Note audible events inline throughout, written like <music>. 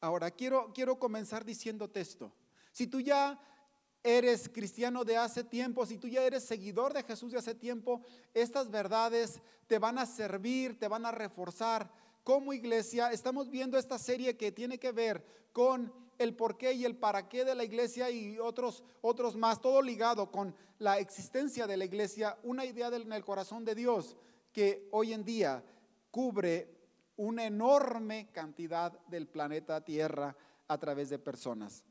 Ahora, quiero, quiero comenzar diciéndote esto. Si tú ya eres cristiano de hace tiempo, si tú ya eres seguidor de Jesús de hace tiempo, estas verdades te van a servir, te van a reforzar. Como iglesia, estamos viendo esta serie que tiene que ver con el porqué y el para qué de la iglesia y otros, otros más, todo ligado con la existencia de la iglesia, una idea en el corazón de Dios que hoy en día cubre una enorme cantidad del planeta Tierra a través de personas.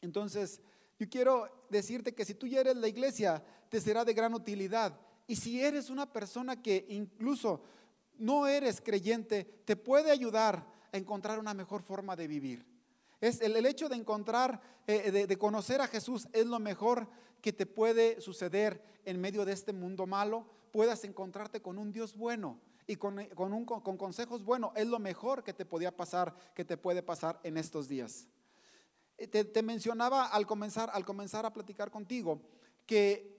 Entonces, yo quiero decirte que si tú ya eres la iglesia, te será de gran utilidad. Y si eres una persona que incluso no eres creyente, te puede ayudar a encontrar una mejor forma de vivir. Es el, hecho de encontrar, eh, de, conocer a Jesús es lo mejor que te puede suceder en medio de este mundo malo. Puedas encontrarte con un Dios bueno y con, con, con consejos buenos. Es lo mejor que te podía pasar, que te puede pasar en estos días. Eh, te, mencionaba al comenzar, al comenzar a platicar contigo que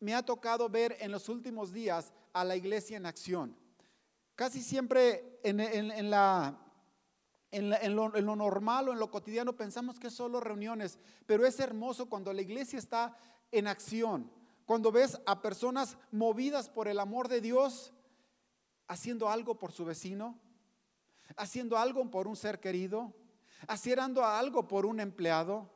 me ha tocado ver en los últimos días a la iglesia en acción. Casi siempre en, en, la, en, lo, en, lo, normal o en lo cotidiano pensamos que es solo reuniones, pero es hermoso cuando la iglesia está en acción, cuando ves a personas movidas por el amor de Dios, haciendo algo por su vecino, haciendo algo por un ser querido, haciendo algo por un empleado,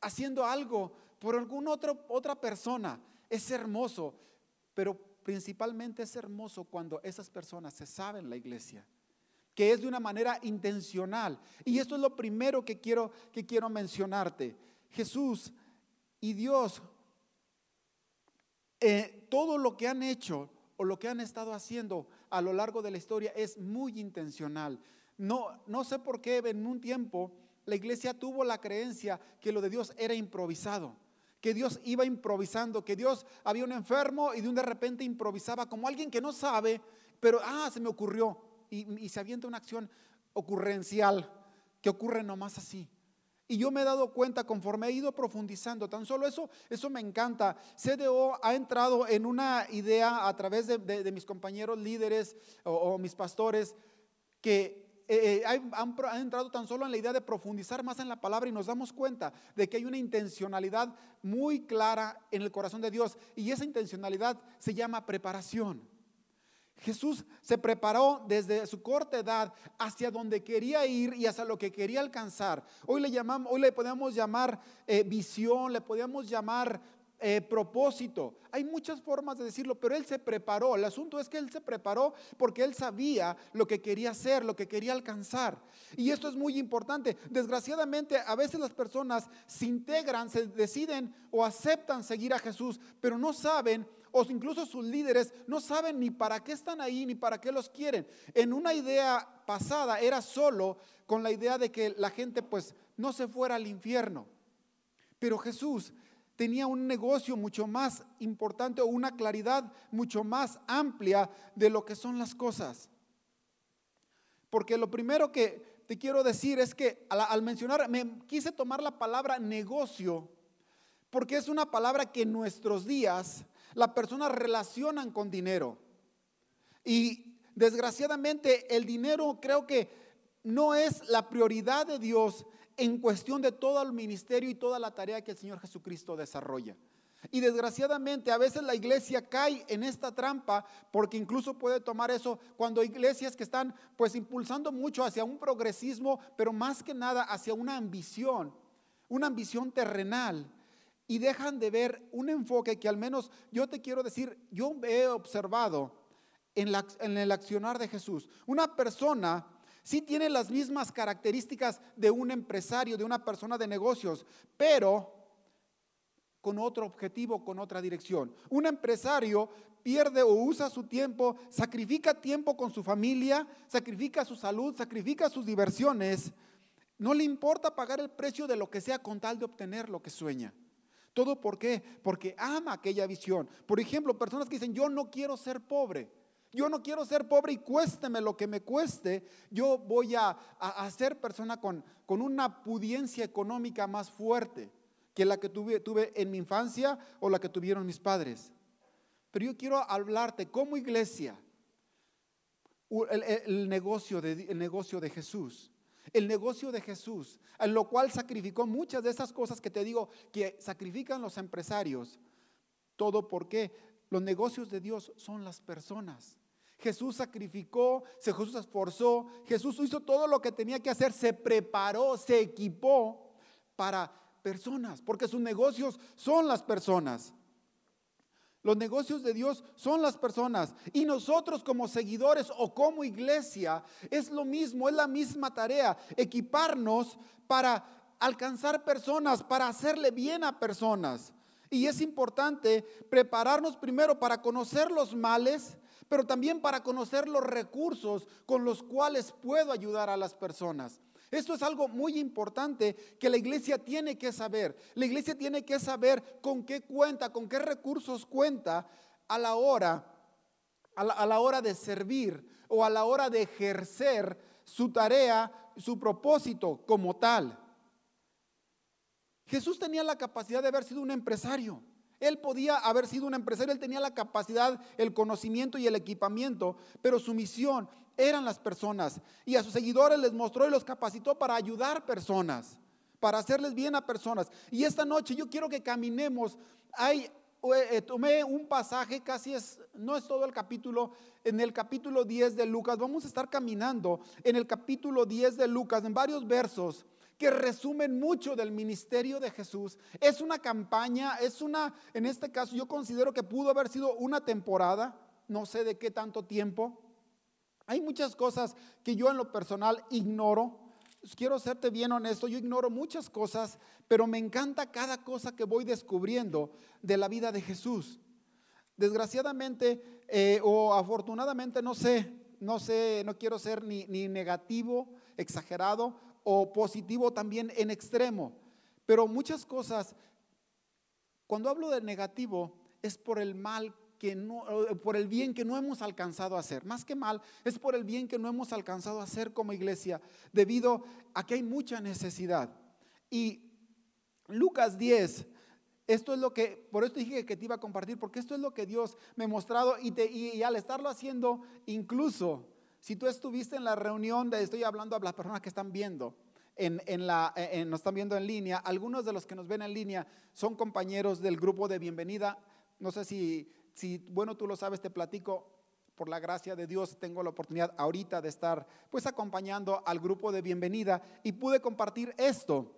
haciendo algo por alguna otra, otra persona. Es hermoso, pero principalmente es hermoso cuando esas personas se saben la iglesia, que es de una manera intencional. Y esto es lo primero que quiero, que quiero mencionarte. Jesús y Dios, eh, todo lo que han hecho o lo que han estado haciendo a lo largo de la historia es muy intencional. No, no sé por qué en un tiempo la iglesia tuvo la creencia que lo de Dios era improvisado, que Dios iba improvisando, que Dios había un enfermo y de un de repente improvisaba como alguien que no sabe, pero ah, se me ocurrió y, se avienta una acción ocurrencial que ocurre nomás así. Y yo me he dado cuenta conforme he ido profundizando, tan solo eso, eso me encanta. CDO ha entrado en una idea a través de, mis compañeros líderes o mis pastores que eh, eh, han, entrado tan solo en la idea de profundizar más en la palabra y nos damos cuenta de que hay una intencionalidad muy clara en el corazón de Dios y esa intencionalidad se llama preparación. Jesús se preparó desde su corta edad hacia donde quería ir y hacia lo que quería alcanzar. Hoy le llamamos, hoy le podemos llamar eh, visión, le podemos llamar eh, propósito. Hay muchas formas de decirlo, pero él se preparó. El asunto es que él se preparó porque él sabía lo que quería hacer, lo que quería alcanzar. Y esto es muy importante. Desgraciadamente, a veces las personas se integran, se deciden o aceptan seguir a Jesús, pero no saben o incluso sus líderes no saben ni para qué están ahí ni para qué los quieren. En una idea pasada era solo con la idea de que la gente pues no se fuera al infierno. Pero Jesús tenía un negocio mucho más importante o una claridad mucho más amplia de lo que son las cosas. Porque lo primero que te quiero decir es que al, mencionar, me quise tomar la palabra negocio, porque es una palabra que en nuestros días las personas relacionan con dinero. Y desgraciadamente el dinero creo que no es la prioridad de Dios en cuestión de todo el ministerio y toda la tarea que el Señor Jesucristo desarrolla. Y desgraciadamente a veces la iglesia cae en esta trampa porque incluso puede tomar eso cuando iglesias que están pues impulsando mucho hacia un progresismo, pero más que nada hacia una ambición, una ambición terrenal. Y dejan de ver un enfoque que al menos yo te quiero decir, yo he observado en, en el accionar de Jesús. Una persona Sí tiene las mismas características de un empresario, de una persona de negocios, pero con otro objetivo, con otra dirección. Un empresario pierde o usa su tiempo, sacrifica tiempo con su familia, sacrifica su salud, sacrifica sus diversiones. No le importa pagar el precio de lo que sea con tal de obtener lo que sueña. ¿Todo por qué? Porque ama aquella visión. Por ejemplo, personas que dicen, yo no quiero ser pobre. Yo no quiero ser pobre y cuésteme lo que me cueste. Yo voy a, ser persona con, con, una pudiencia económica más fuerte que la que tuve, tuve en mi infancia o la que tuvieron mis padres. Pero yo quiero hablarte como iglesia, el, negocio, de, el negocio de Jesús. El negocio de Jesús, en lo cual sacrificó muchas de esas cosas que te digo que sacrifican los empresarios. Todo porque los negocios de Dios son las personas. Jesús sacrificó, Jesús esforzó, Jesús hizo todo lo que tenía que hacer, se preparó, se equipó para personas, porque sus negocios son las personas. Los negocios de Dios son las personas. Y nosotros como seguidores o como iglesia es lo mismo, es la misma tarea, equiparnos para alcanzar personas, para hacerle bien a personas. Y es importante prepararnos primero para conocer los males, pero también para conocer los recursos con los cuales puedo ayudar a las personas. Esto es algo muy importante que la iglesia tiene que saber. La iglesia tiene que saber con qué cuenta, con qué recursos cuenta a la hora, a la, hora de servir o a la hora de ejercer su tarea, su propósito como tal. Jesús tenía la capacidad de haber sido un empresario. Él podía haber sido un empresario, él tenía la capacidad, el conocimiento y el equipamiento, pero su misión eran las personas. Y a sus seguidores les mostró y los capacitó para ayudar personas, para hacerles bien a personas. Y esta noche yo quiero que caminemos. Hay, eh, tomé un pasaje, casi es, no es todo el capítulo, en el capítulo 10 de Lucas. Vamos a estar caminando en el capítulo 10 de Lucas, en varios versos que resumen mucho del ministerio de Jesús. Es una campaña, es una, en este caso yo considero que pudo haber sido una temporada, no sé de qué tanto tiempo. Hay muchas cosas que yo en lo personal ignoro. Quiero serte bien honesto, yo ignoro muchas cosas, pero me encanta cada cosa que voy descubriendo de la vida de Jesús. Desgraciadamente eh, o afortunadamente, no sé, no sé, no quiero ser ni, ni negativo, exagerado o positivo también en extremo. Pero muchas cosas, cuando hablo de negativo, es por el mal eh, por el bien que no hemos alcanzado a hacer. Más que mal, es por el bien que no hemos alcanzado a hacer como iglesia, debido a que hay mucha necesidad. Y Lucas 10, esto es lo que, por esto dije que te iba a compartir, porque esto es lo que Dios me ha mostrado y, al estarlo haciendo, incluso si tú estuviste en la reunión de, estoy hablando a las personas que están viendo, en, en la, en, nos están viendo en línea, algunos de los que nos ven en línea son compañeros del grupo de bienvenida. No sé si, si, bueno, tú lo sabes, te platico, por la gracia de Dios tengo la oportunidad ahorita de estar pues acompañando al grupo de bienvenida y pude compartir esto,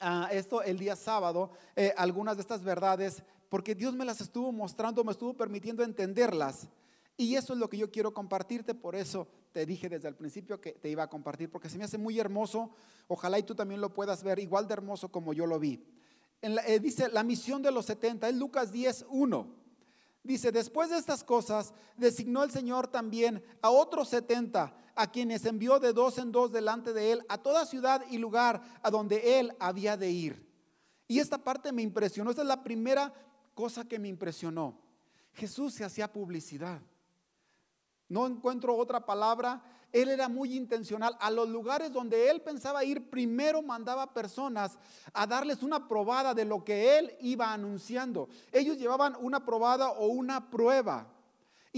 uh, esto el día sábado, eh, algunas de estas verdades, porque Dios me las estuvo mostrando, me estuvo permitiendo entenderlas. Y eso es lo que yo quiero compartirte, por eso te dije desde el principio que te iba a compartir, porque se me hace muy hermoso, ojalá y tú también lo puedas ver igual de hermoso como yo lo vi. Eh, dice la misión de los 70, es Lucas 10, 1. Dice, después de estas cosas, designó el Señor también a otros 70, a quienes envió de dos en dos delante de él, a toda ciudad y lugar a donde él había de ir. Y esta parte me impresionó, esta es la primera cosa que me impresionó. Jesús se hacía publicidad. No encuentro otra palabra. Él era muy intencional. A los lugares donde él pensaba ir, primero mandaba personas a darles una probada de lo que él iba anunciando. Ellos llevaban una probada o una prueba.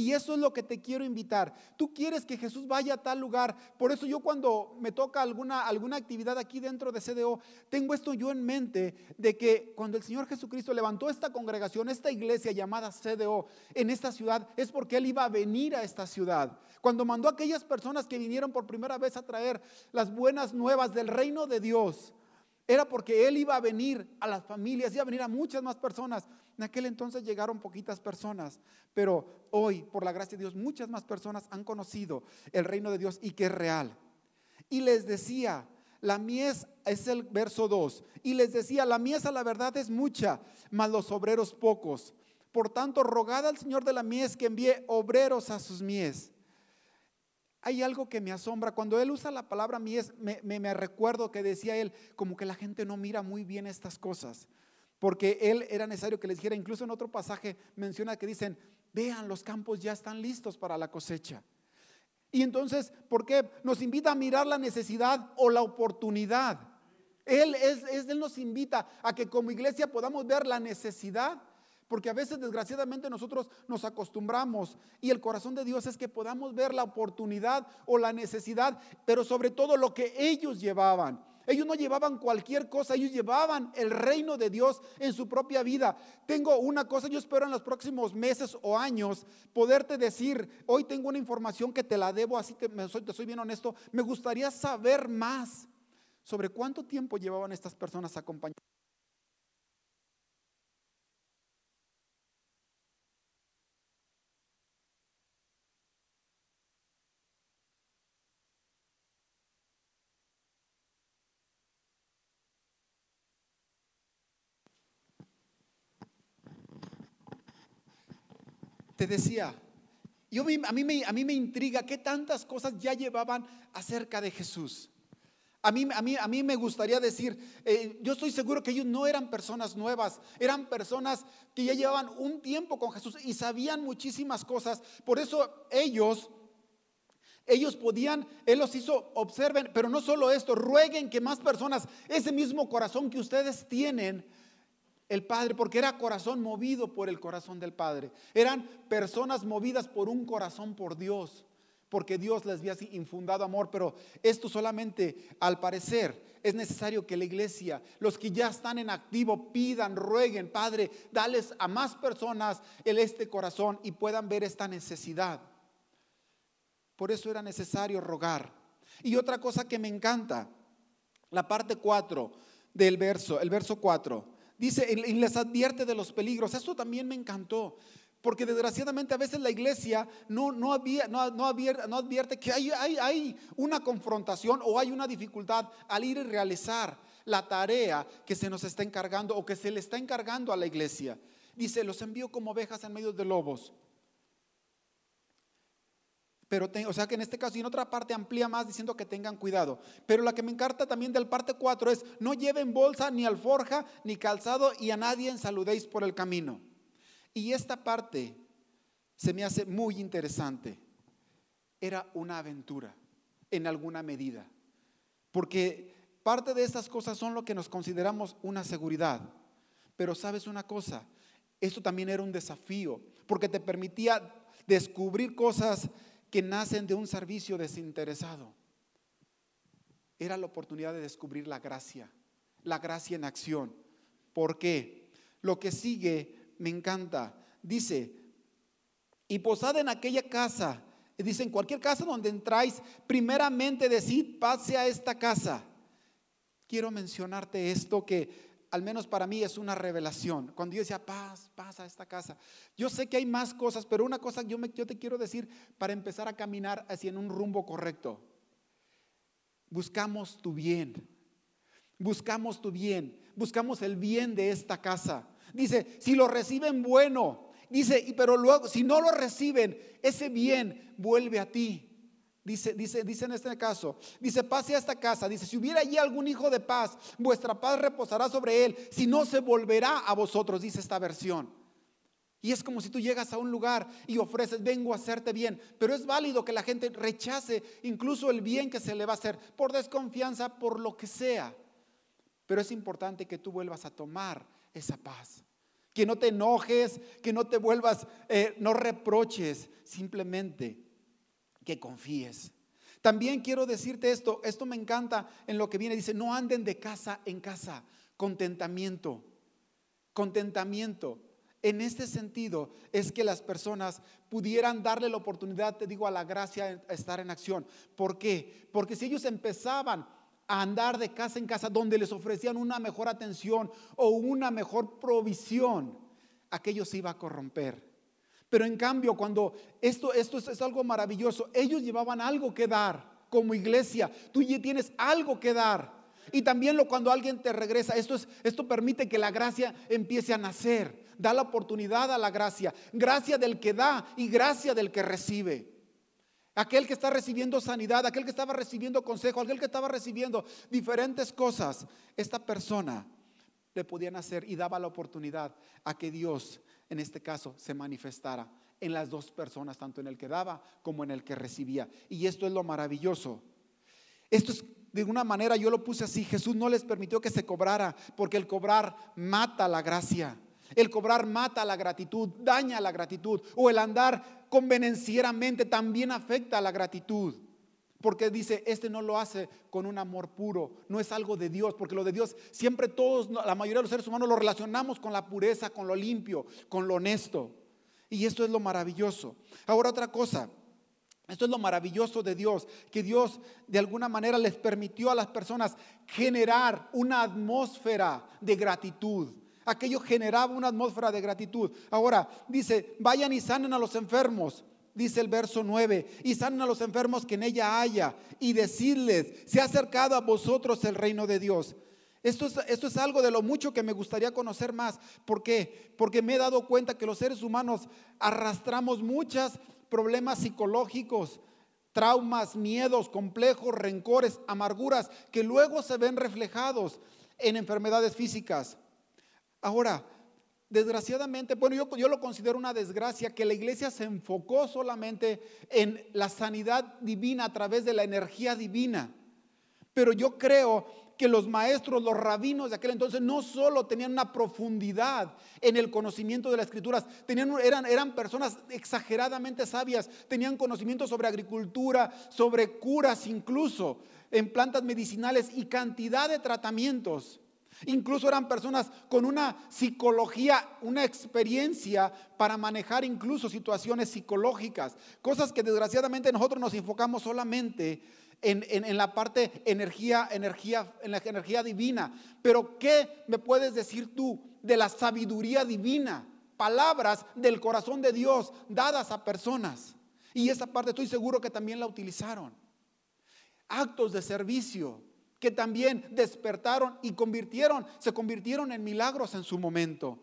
Y eso es lo que te quiero invitar. Tú quieres que Jesús vaya a tal lugar. Por eso yo cuando me toca alguna, alguna actividad aquí dentro de CDO, tengo esto yo en mente de que cuando el Señor Jesucristo levantó esta congregación, esta iglesia llamada CDO en esta ciudad, es porque Él iba a venir a esta ciudad. Cuando mandó a aquellas personas que vinieron por primera vez a traer las buenas nuevas del reino de Dios, era porque Él iba a venir a las familias, iba a venir a muchas más personas. En aquel entonces llegaron poquitas personas, pero hoy, por la gracia de Dios, muchas más personas han conocido el reino de Dios y que es real. Y les decía, la mies es el verso 2, y les decía, la mies a la verdad es mucha, mas los obreros pocos. Por tanto, rogad al Señor de la mies que envíe obreros a sus mies. Hay algo que me asombra. Cuando él usa la palabra mies, me, me, recuerdo que decía él, como que la gente no mira muy bien estas cosas. Porque él era necesario que les dijera, incluso en otro pasaje menciona que dicen, vean, los campos ya están listos para la cosecha. Y entonces, ¿por qué? Nos invita a mirar la necesidad o la oportunidad. Él, es, él nos invita a que como iglesia podamos ver la necesidad, Porque a veces desgraciadamente nosotros nos acostumbramos y el corazón de Dios es que podamos ver la oportunidad o la necesidad, pero sobre todo lo que ellos llevaban. Ellos no llevaban cualquier cosa, ellos llevaban el reino de Dios en su propia vida. Tengo una cosa, yo espero en los próximos meses o años poderte decir, hoy tengo una información que te la debo, así me soy, te soy bien honesto, me gustaría saber más sobre cuánto tiempo llevaban estas personas acompañando. Te decía, yo, a, mí me, intriga qué tantas cosas ya llevaban acerca de Jesús. A mí me gustaría decir, eh, yo estoy seguro que ellos no eran personas nuevas, eran personas que ya llevaban un tiempo con Jesús y sabían muchísimas cosas. Por eso ellos, ellos podían, Él los hizo, observen, pero no solo esto, rueguen que más personas, ese mismo corazón que ustedes tienen, el Padre, porque era corazón movido por el corazón del Padre. Eran personas movidas por un corazón por Dios, porque Dios les había infundado amor, pero esto solamente al parecer es necesario que la iglesia, los que ya están en activo, pidan, rueguen, Padre, dales a más personas el este corazón y puedan ver esta necesidad. Por eso era necesario rogar. Y otra cosa que me encanta, la parte 4 del verso, el verso 4 dice, y les advierte de los peligros. Eso también me encantó. Porque desgraciadamente a veces la iglesia no, no, había, no, no, advierte, que hay, hay, hay una confrontación o hay una dificultad al ir y realizar la tarea que se nos está encargando o que se le está encargando a la iglesia. Dice, los envío como ovejas en medio de lobos. Pero, o sea que en este caso y en otra parte amplía más diciendo que tengan cuidado. Pero la que me encanta también del parte 4 es, no lleven bolsa, ni alforja, ni calzado, y a nadie saludéis por el camino. Y esta parte se me hace muy interesante. Era una aventura, en alguna medida. Porque parte de estas cosas son lo que nos consideramos una seguridad. Pero sabes una cosa, esto también era un desafío, porque te permitía descubrir cosas que nacen de un servicio desinteresado. Era la oportunidad de descubrir la gracia, la gracia en acción. ¿Por qué? Lo que sigue me encanta. Dice, y posad en aquella casa. Dice, en cualquier casa donde entráis, primeramente decid, pase a esta casa. Quiero mencionarte esto que al menos para mí es una revelación. Cuando yo decía, paz, paz a esta casa. Yo sé que hay más cosas, pero una cosa yo, me, yo te quiero decir para empezar a caminar hacia en un rumbo correcto. Buscamos tu bien. Buscamos tu bien. Buscamos el bien de esta casa. Dice, si lo reciben, bueno. Dice, pero luego, si no lo reciben, ese bien vuelve a ti. Dice, dice, dice en este caso, dice, pase a esta casa, dice, si hubiera allí algún hijo de paz, vuestra paz reposará sobre él, si no se volverá a vosotros, dice esta versión. Y es como si tú llegas a un lugar y ofreces, vengo a hacerte bien, pero es válido que la gente rechace incluso el bien que se le va a hacer por desconfianza, por lo que sea. Pero es importante que tú vuelvas a tomar esa paz. Que no te enojes, que no te vuelvas, eh, no reproches, simplemente que confíes. También quiero decirte esto, esto me encanta en lo que viene, dice, no anden de casa en casa, contentamiento, contentamiento. En este sentido es que las personas pudieran darle la oportunidad, te digo, a la gracia estar en acción. ¿Por qué? Porque si ellos empezaban a andar de casa en casa donde les ofrecían una mejor atención o una mejor provisión, aquello se iba a corromper. Pero en cambio, cuando esto, esto es, algo maravilloso, ellos llevaban algo que dar como iglesia. Tú ya tienes algo que dar. Y también lo, cuando alguien te regresa, esto, es, esto permite que la gracia empiece a nacer. Da la oportunidad a la gracia. Gracia del que da y gracia del que recibe. Aquel que está recibiendo sanidad, aquel que estaba recibiendo consejo, aquel que estaba recibiendo diferentes cosas. Esta persona le podían hacer y daba la oportunidad a que Dios en este caso, se manifestara en las dos personas, tanto en el que daba como en el que recibía. Y esto es lo maravilloso. Esto es, de una manera, yo lo puse así, Jesús no les permitió que se cobrara, porque el cobrar mata la gracia. El cobrar mata la gratitud, daña la gratitud. O el andar convenencieramente también afecta la gratitud. Porque dice, este no lo hace con un amor puro, no es algo de Dios, porque lo de Dios siempre todos, la mayoría de los seres humanos lo relacionamos con la pureza, con lo limpio, con lo honesto. Y esto es lo maravilloso. Ahora otra cosa, esto es lo maravilloso de Dios, que Dios de alguna manera les permitió a las personas generar una atmósfera de gratitud. Aquello generaba una atmósfera de gratitud. Ahora dice, vayan y sanen a los enfermos, dice el verso 9, y sanen a los enfermos que en ella haya, y decirles, se ha acercado a vosotros el reino de Dios. Esto es, esto es, algo de lo mucho que me gustaría conocer más. ¿Por qué? Porque me he dado cuenta que los seres humanos arrastramos muchos problemas psicológicos, traumas, miedos, complejos, rencores, amarguras, que luego se ven reflejados en enfermedades físicas. Ahora, desgraciadamente, bueno, yo, yo, lo considero una desgracia que la iglesia se enfocó solamente en la sanidad divina a través de la energía divina. Pero yo creo que los maestros, los rabinos de aquel entonces no solo tenían una profundidad en el conocimiento de las escrituras, eran, eran personas exageradamente sabias, tenían conocimiento sobre agricultura, sobre curas incluso, en plantas medicinales y cantidad de tratamientos. Incluso eran personas con una psicología, una experiencia para manejar incluso situaciones psicológicas, cosas que desgraciadamente nosotros nos enfocamos solamente en, la parte energía, energía, en la energía divina. Pero ¿qué me puedes decir tú de la sabiduría divina? Palabras del corazón de Dios dadas a personas. Y esa parte estoy seguro que también la utilizaron. Actos de servicio, que también despertaron y convirtieron, se convirtieron en milagros en su momento.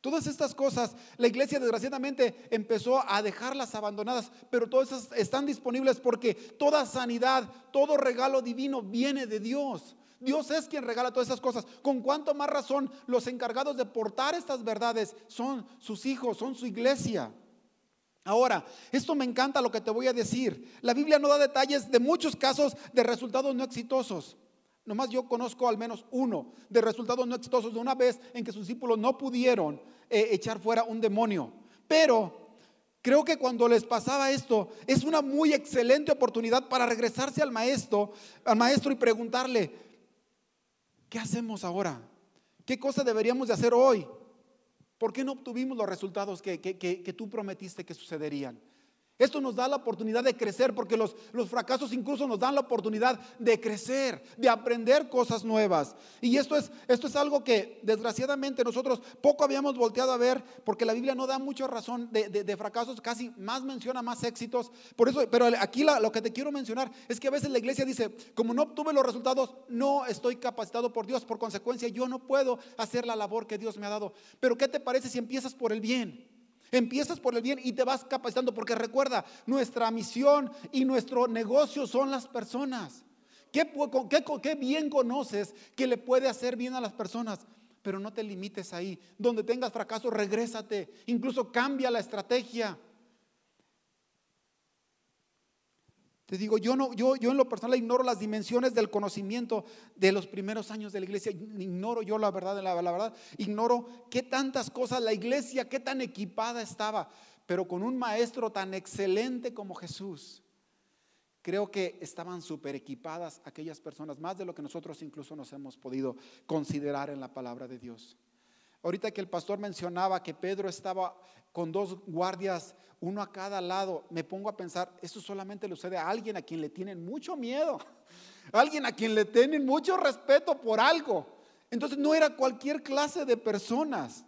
Todas estas cosas, la iglesia desgraciadamente empezó a dejarlas abandonadas, pero todas esas están disponibles porque toda sanidad, todo regalo divino viene de Dios. Dios es quien regala todas esas cosas. Con cuánto más razón los encargados de portar estas verdades son sus hijos, son su iglesia. Ahora, esto me encanta lo que te voy a decir. La Biblia no da detalles de muchos casos de resultados no exitosos. Nomás yo conozco al menos uno de resultados no exitosos de una vez en que sus discípulos no pudieron eh, echar fuera un demonio. Pero creo que cuando les pasaba esto es una muy excelente oportunidad para regresarse al maestro, al maestro y preguntarle, ¿qué hacemos ahora? ¿Qué cosa deberíamos de hacer hoy? ¿Por qué no obtuvimos los resultados que, que tú prometiste que sucederían? Esto nos da la oportunidad de crecer porque los, los, fracasos incluso nos dan la oportunidad de crecer, de aprender cosas nuevas. Y esto es, esto es algo que desgraciadamente nosotros poco habíamos volteado a ver porque la Biblia no da mucha razón de, fracasos, casi más menciona más éxitos. Por eso, pero aquí lo que te quiero mencionar es que a veces la iglesia dice, como no obtuve los resultados, no estoy capacitado por Dios, por consecuencia yo no puedo hacer la labor que Dios me ha dado. Pero ¿qué te parece si empiezas por el bien? Empiezas por el bien y te vas capacitando porque recuerda, nuestra misión y nuestro negocio son las personas. ¿Qué, qué, bien conoces que le puede hacer bien a las personas? Pero no te limites ahí. Donde tengas fracaso, regrésate. Incluso cambia la estrategia. Digo, yo, no, yo, yo en lo personal ignoro las dimensiones del conocimiento de los primeros años de la iglesia. Ignoro yo la verdad, la, la verdad. Ignoro qué tantas cosas la iglesia, qué tan equipada estaba. Pero con un maestro tan excelente como Jesús, creo que estaban súper equipadas aquellas personas, más de lo que nosotros incluso nos hemos podido considerar en la palabra de Dios. Ahorita que el pastor mencionaba que Pedro estaba con dos guardias, uno a cada lado, me pongo a pensar, eso solamente le sucede a alguien a quien le tienen mucho miedo, <laughs> alguien a quien le tienen mucho respeto por algo. Entonces no era cualquier clase de personas.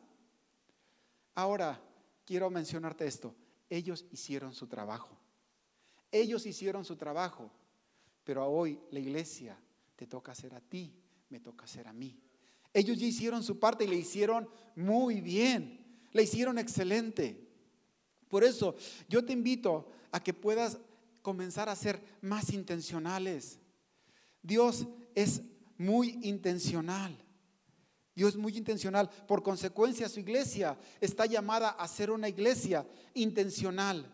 Ahora, quiero mencionarte esto, ellos hicieron su trabajo, ellos hicieron su trabajo, pero hoy la iglesia te toca hacer a ti, me toca hacer a mí. Ellos ya hicieron su parte y le hicieron muy bien, le hicieron excelente. Por eso yo te invito a que puedas comenzar a ser más intencionales. Dios es muy intencional. Dios es muy intencional. Por consecuencia, su iglesia está llamada a ser una iglesia intencional.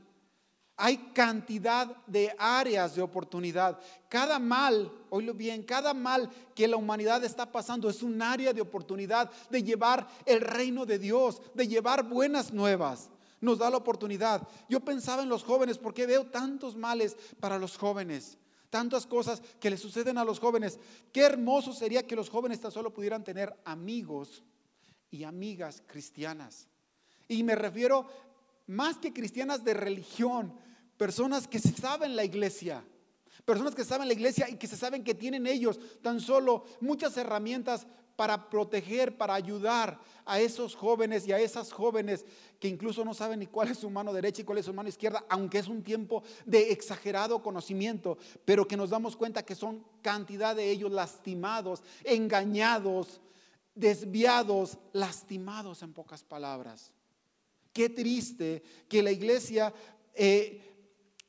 Hay cantidad de áreas de oportunidad. Cada mal, oílo bien, cada mal que la humanidad está pasando es un área de oportunidad de llevar el reino de Dios, de llevar buenas nuevas. Nos da la oportunidad. Yo pensaba en los jóvenes porque veo tantos males para los jóvenes, tantas cosas que le suceden a los jóvenes. Qué hermoso sería que los jóvenes tan solo pudieran tener amigos y amigas cristianas. Y me refiero más que cristianas de religión, personas que se saben la iglesia, personas que saben la iglesia y que se saben que tienen ellos tan solo muchas herramientas para proteger, para ayudar a esos jóvenes y a esas jóvenes que incluso no saben ni cuál es su mano derecha y cuál es su mano izquierda, aunque es un tiempo de exagerado conocimiento, pero que nos damos cuenta que son cantidad de ellos lastimados, engañados, desviados, lastimados en pocas palabras. Qué triste que la iglesia eh,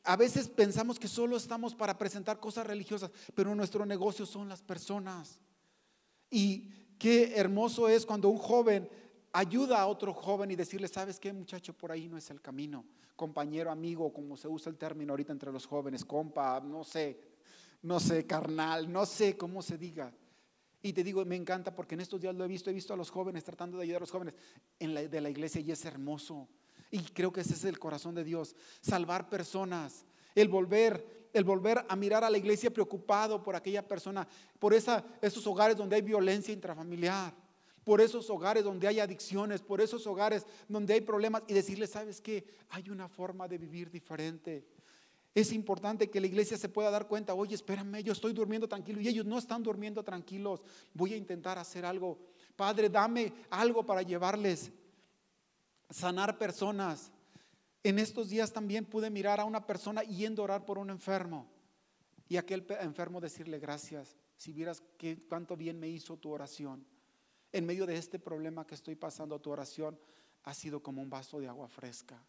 a veces pensamos que solo estamos para presentar cosas religiosas, pero nuestro negocio son las personas. Y qué hermoso es cuando un joven ayuda a otro joven y decirle, ¿sabes qué muchacho? Por ahí no es el camino. Compañero, amigo, como se usa el término ahorita entre los jóvenes, compa, no sé, no sé, carnal, no sé cómo se diga. Y te digo, me encanta porque en estos días lo he visto, he visto a los jóvenes tratando de ayudar a los jóvenes de la iglesia y es hermoso. Y creo que ese es el corazón de Dios, salvar personas, el volver, el volver a mirar a la iglesia preocupado por aquella persona, por esa, esos hogares donde hay violencia intrafamiliar, por esos hogares donde hay adicciones, por esos hogares donde hay problemas y decirles, ¿sabes qué? Hay una forma de vivir diferente. Es importante que la iglesia se pueda dar cuenta, oye, espérame, yo estoy durmiendo tranquilo y ellos no están durmiendo tranquilos. Voy a intentar hacer algo. Padre, dame algo para llevarles sanar personas. En estos días también pude mirar a una persona yendo a orar por un enfermo y aquel enfermo decirle gracias. Si vieras qué, cuánto bien me hizo tu oración. En medio de este problema que estoy pasando, tu oración ha sido como un vaso de agua fresca.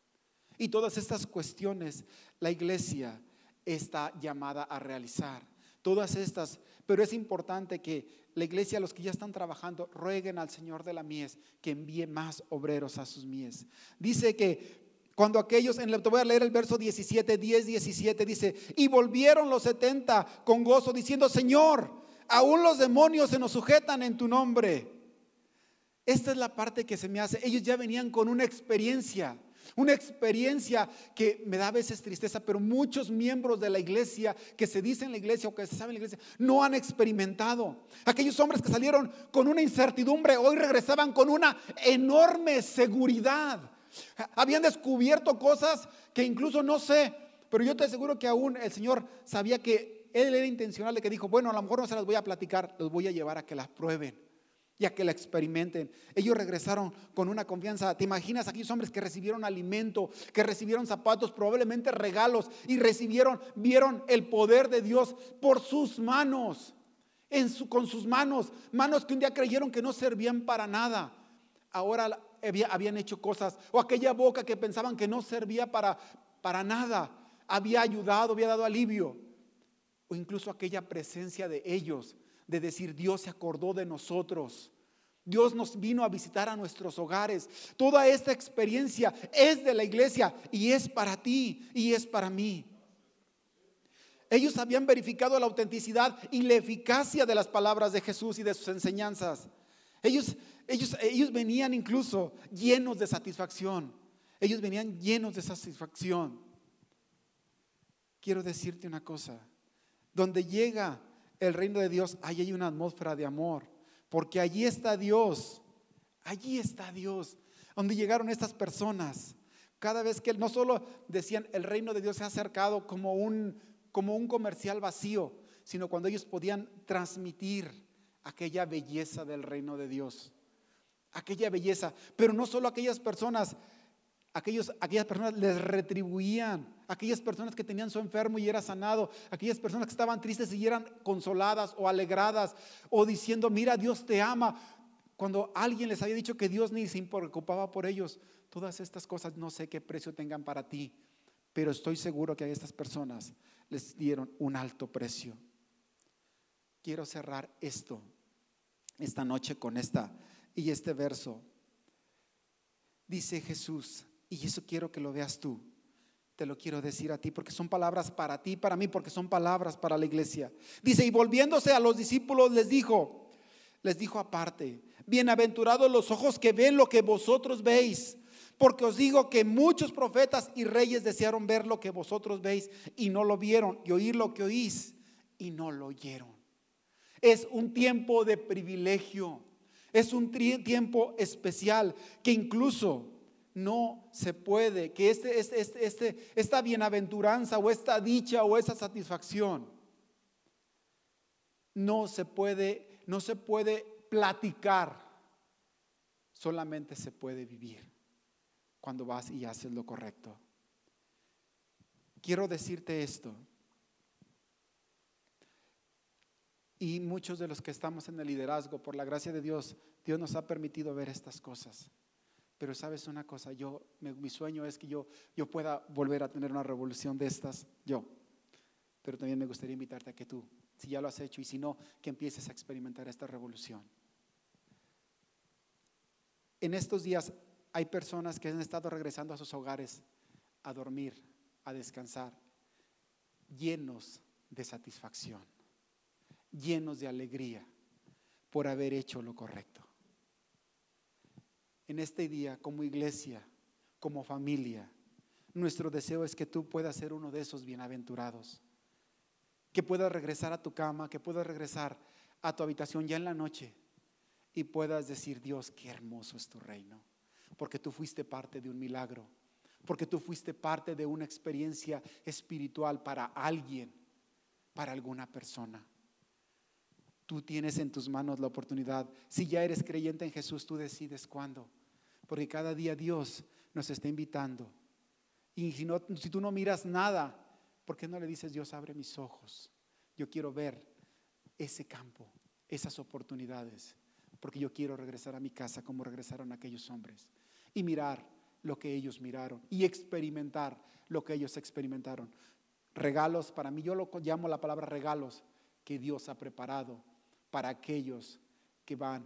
Y todas estas cuestiones la iglesia está llamada a realizar. Todas estas, pero es importante que la iglesia, los que ya están trabajando, rueguen al Señor de la mies que envíe más obreros a sus mies. Dice que cuando aquellos, en te voy a leer el verso 17, 10, 17, dice, y volvieron los 70 con gozo diciendo, Señor, aún los demonios se nos sujetan en tu nombre. Esta es la parte que se me hace. Ellos ya venían con una experiencia. Una experiencia que me da a veces tristeza, pero muchos miembros de la iglesia que se dicen la iglesia o que se saben la iglesia no han experimentado. Aquellos hombres que salieron con una incertidumbre hoy regresaban con una enorme seguridad. Habían descubierto cosas que incluso no sé, pero yo te aseguro que aún el Señor sabía que Él era intencional de que dijo, bueno, a lo mejor no se las voy a platicar, los voy a llevar a que las prueben y a que la experimenten. Ellos regresaron con una confianza. ¿Te imaginas aquellos hombres que recibieron alimento, que recibieron zapatos, probablemente regalos y recibieron, vieron el poder de Dios por sus manos, con sus manos, manos que un día creyeron que no servían para nada. Ahora habían hecho cosas, o aquella boca que pensaban que no servía para, para nada, había ayudado, había dado alivio, o incluso aquella presencia de ellos de decir, Dios se acordó de nosotros. Dios nos vino a visitar a nuestros hogares. Toda esta experiencia es de la iglesia y es para ti y es para mí. Ellos habían verificado la autenticidad y la eficacia de las palabras de Jesús y de sus enseñanzas. Ellos, ellos, ellos venían incluso llenos de satisfacción. Ellos venían llenos de satisfacción. Quiero decirte una cosa. Donde llega el reino de Dios, ahí hay una atmósfera de amor, porque allí está Dios, allí está Dios, donde llegaron estas personas. Cada vez que no solo decían el reino de Dios se ha acercado como un, como un comercial vacío, sino cuando ellos podían transmitir aquella belleza del reino de Dios, aquella belleza, pero no solo aquellas personas aquellos, aquellas personas les retribuían, aquellas personas que tenían su enfermo y era sanado, aquellas personas que estaban tristes y eran consoladas o alegradas o diciendo, mira, Dios te ama. Cuando alguien les había dicho que Dios ni se preocupaba por ellos, todas estas cosas no sé qué precio tengan para ti, pero estoy seguro que a estas personas les dieron un alto precio. Quiero cerrar esto, esta noche con esta y este verso. Dice Jesús, y eso quiero que lo veas tú. Te lo quiero decir a ti porque son palabras para ti, para mí, porque son palabras para la iglesia. Dice, y volviéndose a los discípulos les dijo, les dijo aparte, bienaventurados los ojos que ven lo que vosotros veis, porque os digo que muchos profetas y reyes desearon ver lo que vosotros veis y no lo vieron, y oír lo que oís y no lo oyeron. Es un tiempo de privilegio, es un tiempo especial que incluso no se puede, que este, este, este, este, esta bienaventuranza o esta dicha o esa satisfacción no se puede, no se puede platicar, solamente se puede vivir cuando vas y haces lo correcto. Quiero decirte esto. Y muchos de los que estamos en el liderazgo, por la gracia de Dios, Dios nos ha permitido ver estas cosas. Pero sabes una cosa, yo, mi sueño es que yo, yo pueda volver a tener una revolución de estas, yo. Pero también me gustaría invitarte a que tú, si ya lo has hecho y si no, que empieces a experimentar esta revolución. En estos días hay personas que han estado regresando a sus hogares a dormir, a descansar, llenos de satisfacción, llenos de alegría por haber hecho lo correcto en este día como iglesia, como familia, nuestro deseo es que tú puedas ser uno de esos bienaventurados. Que puedas regresar a tu cama, que puedas regresar a tu habitación ya en la noche y puedas decir, Dios, qué hermoso es tu reino. Porque tú fuiste parte de un milagro, porque tú fuiste parte de una experiencia espiritual para alguien, para alguna persona. Tú tienes en tus manos la oportunidad. Si ya eres creyente en Jesús, tú decides cuándo. Porque cada día Dios nos está invitando. Y si, si tú no miras nada, ¿por qué no le dices, Dios, abre mis ojos? Yo quiero ver ese campo, esas oportunidades. Porque yo quiero regresar a mi casa como regresaron aquellos hombres. Y mirar lo que ellos miraron. Y experimentar lo que ellos experimentaron. Regalos, para mí yo lo llamo la palabra regalos que Dios ha preparado para aquellos que van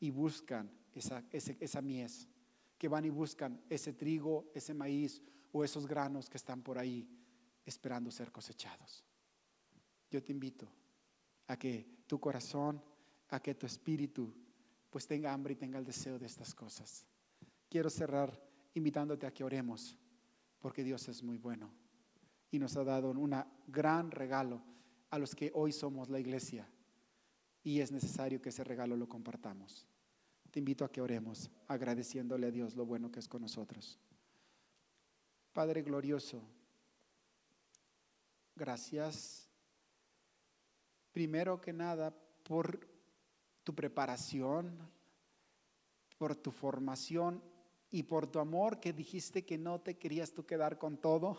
y buscan esa, esa mies, que van y buscan ese trigo, ese maíz o esos granos que están por ahí esperando ser cosechados. Yo te invito a que tu corazón, a que tu espíritu, pues tenga hambre y tenga el deseo de estas cosas. Quiero cerrar invitándote a que oremos, porque Dios es muy bueno y nos ha dado un gran regalo a los que hoy somos la iglesia y es necesario que ese regalo lo compartamos. Te invito a que oremos agradeciéndole a Dios lo bueno que es con nosotros. Padre glorioso, gracias primero que nada por tu preparación, por tu formación y por tu amor que dijiste que no te querías tú quedar con todo,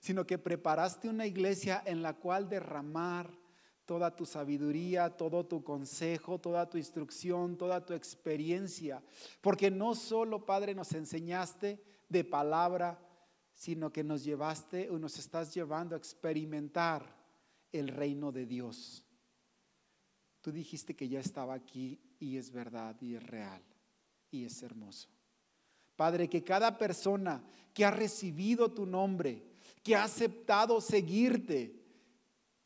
sino que preparaste una iglesia en la cual derramar toda tu sabiduría, todo tu consejo, toda tu instrucción, toda tu experiencia. Porque no solo, Padre, nos enseñaste de palabra, sino que nos llevaste o nos estás llevando a experimentar el reino de Dios. Tú dijiste que ya estaba aquí y es verdad y es real y es hermoso. Padre, que cada persona que ha recibido tu nombre, que ha aceptado seguirte,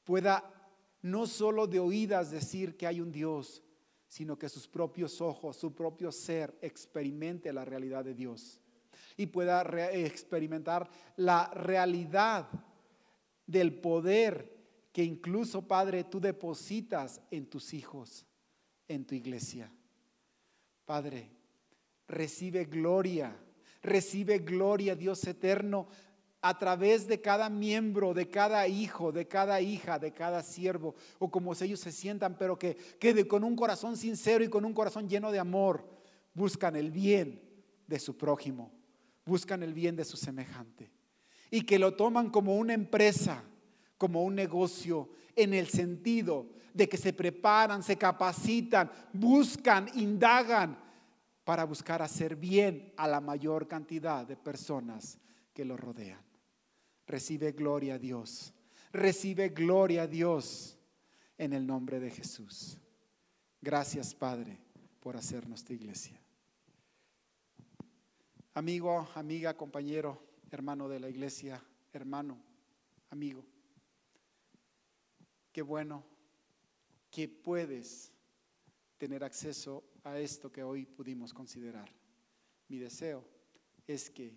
pueda no solo de oídas decir que hay un Dios, sino que sus propios ojos, su propio ser experimente la realidad de Dios y pueda experimentar la realidad del poder que incluso, Padre, tú depositas en tus hijos, en tu iglesia. Padre, recibe gloria, recibe gloria, Dios eterno, a través de cada miembro, de cada hijo, de cada hija, de cada siervo, o como ellos se sientan, pero que quede con un corazón sincero y con un corazón lleno de amor, buscan el bien de su prójimo, buscan el bien de su semejante, y que lo toman como una empresa, como un negocio, en el sentido de que se preparan, se capacitan, buscan, indagan para buscar hacer bien a la mayor cantidad de personas que lo rodean. Recibe gloria a Dios. Recibe gloria a Dios en el nombre de Jesús. Gracias, Padre, por hacernos tu iglesia. Amigo, amiga, compañero, hermano de la iglesia, hermano, amigo, qué bueno que puedes tener acceso a esto que hoy pudimos considerar. Mi deseo es que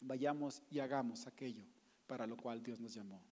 vayamos y hagamos aquello para lo cual Dios nos llamó.